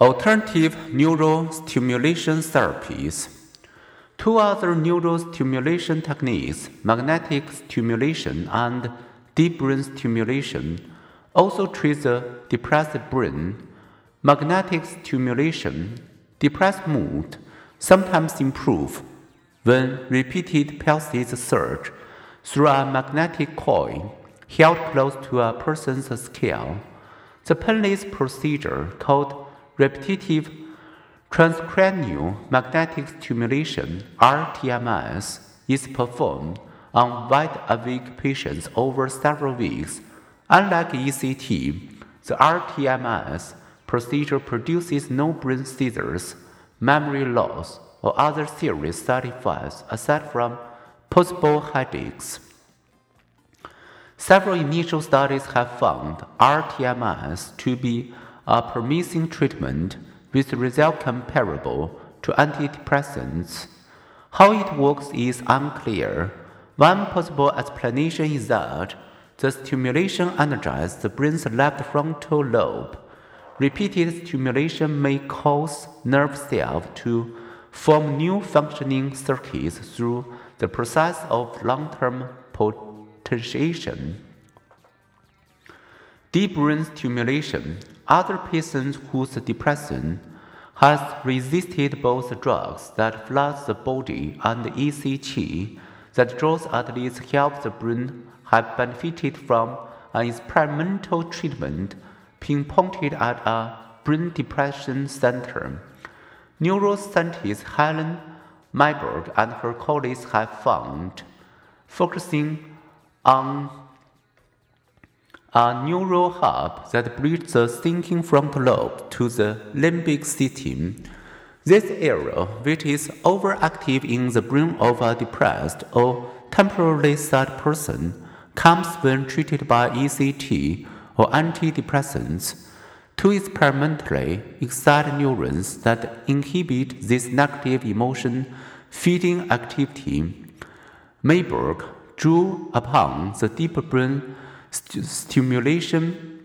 Alternative neurostimulation therapies. Two other neurostimulation techniques, magnetic stimulation and deep brain stimulation, also treat the depressed brain. Magnetic stimulation, depressed mood, sometimes improve when repeated pulses surge through a magnetic coil held close to a person's skull. The painless procedure called repetitive transcranial magnetic stimulation RTMS is performed on wide awake patients over several weeks. Unlike ECT, the RTMS procedure produces no brain seizures, memory loss, or other serious side effects aside from possible headaches. Several initial studies have found RTMS to be a promising treatment with results comparable to antidepressants. How it works is unclear. One possible explanation is that the stimulation energizes the brain's left frontal lobe. Repeated stimulation may cause nerve cells to form new functioning circuits through the process of long term potentiation. Deep brain stimulation. Other patients whose depression has resisted both drugs that flood the body and ECT that draws at least help the brain have benefited from an experimental treatment pinpointed at a brain depression center. Neuroscientist Helen Mayberg and her colleagues have found, focusing on a neural hub that bridges the thinking frontal lobe to the limbic system. This area, which is overactive in the brain of a depressed or temporarily sad person, comes when treated by ECT or antidepressants to experimentally excite neurons that inhibit this negative emotion feeding activity. Mayberg drew upon the deep brain st- stimulation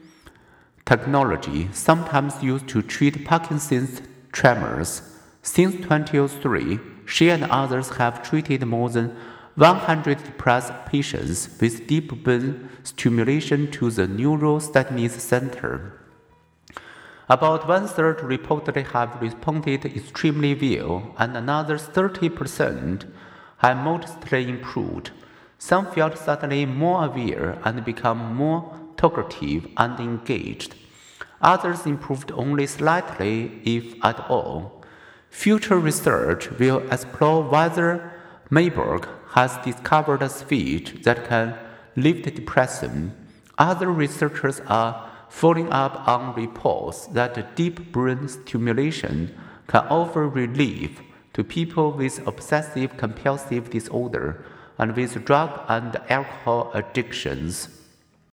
technology sometimes used to treat Parkinson's tremors. Since 2003, she and others have treated more than 100 plus patients with deep brain stimulation to the Neuroscience Center. About one third reportedly have responded extremely well, and another 30% have modestly improved. Some felt suddenly more aware and become more talkative and engaged. Others improved only slightly, if at all. Future research will explore whether Mayberg has discovered a switch that can lift depression. Other researchers are following up on reports that deep brain stimulation can offer relief to people with obsessive compulsive disorder and with drug and alcohol addictions.